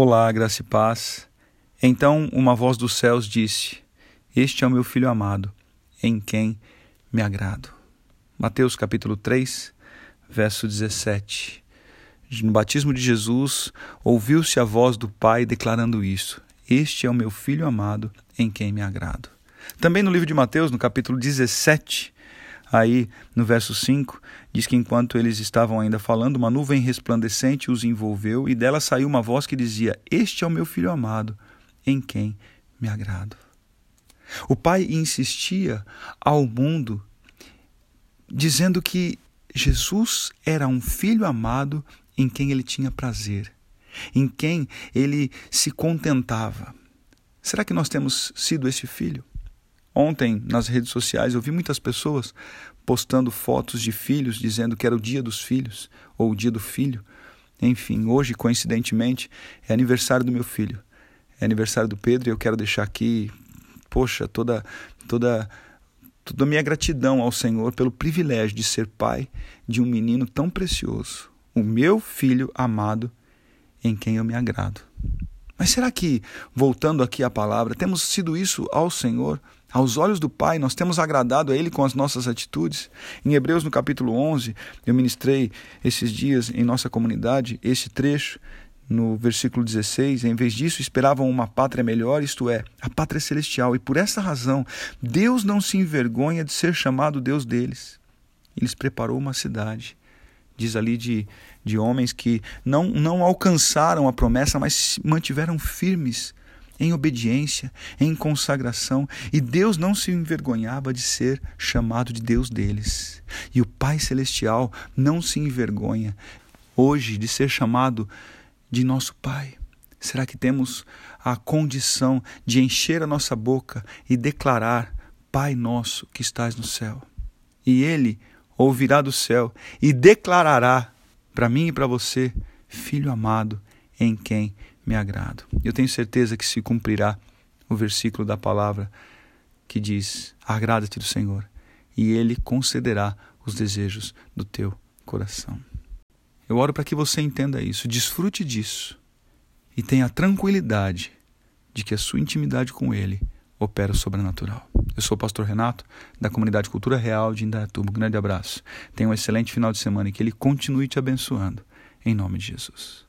Olá, graça e paz. Então uma voz dos céus disse: Este é o meu filho amado, em quem me agrado. Mateus capítulo 3, verso 17. No batismo de Jesus, ouviu-se a voz do Pai declarando isso: Este é o meu filho amado, em quem me agrado. Também no livro de Mateus, no capítulo 17, Aí, no verso 5, diz que enquanto eles estavam ainda falando, uma nuvem resplandecente os envolveu e dela saiu uma voz que dizia: Este é o meu filho amado, em quem me agrado. O pai insistia ao mundo, dizendo que Jesus era um filho amado em quem ele tinha prazer, em quem ele se contentava. Será que nós temos sido esse filho? Ontem, nas redes sociais, eu vi muitas pessoas postando fotos de filhos, dizendo que era o dia dos filhos ou o dia do filho. Enfim, hoje, coincidentemente, é aniversário do meu filho. É aniversário do Pedro e eu quero deixar aqui, poxa, toda, toda, toda a minha gratidão ao Senhor pelo privilégio de ser pai de um menino tão precioso, o meu filho amado, em quem eu me agrado. Mas será que, voltando aqui à palavra, temos sido isso ao Senhor? Aos olhos do Pai, nós temos agradado a Ele com as nossas atitudes? Em Hebreus, no capítulo 11, eu ministrei esses dias em nossa comunidade esse trecho, no versículo 16. Em vez disso, esperavam uma pátria melhor, isto é, a pátria celestial. E por essa razão, Deus não se envergonha de ser chamado Deus deles. Ele lhes preparou uma cidade diz ali de, de homens que não, não alcançaram a promessa, mas se mantiveram firmes em obediência, em consagração, e Deus não se envergonhava de ser chamado de Deus deles. E o Pai Celestial não se envergonha hoje de ser chamado de nosso Pai. Será que temos a condição de encher a nossa boca e declarar: Pai nosso que estás no céu? E Ele ouvirá do céu e declarará para mim e para você: Filho amado, em quem me agrado. Eu tenho certeza que se cumprirá o versículo da palavra que diz: Agrada-te do Senhor, e Ele concederá os desejos do teu coração. Eu oro para que você entenda isso, desfrute disso e tenha tranquilidade de que a sua intimidade com Ele opera o sobrenatural. Eu sou o pastor Renato, da comunidade Cultura Real de Indaiatuba. Um grande abraço. Tenha um excelente final de semana e que Ele continue te abençoando. Em nome de Jesus.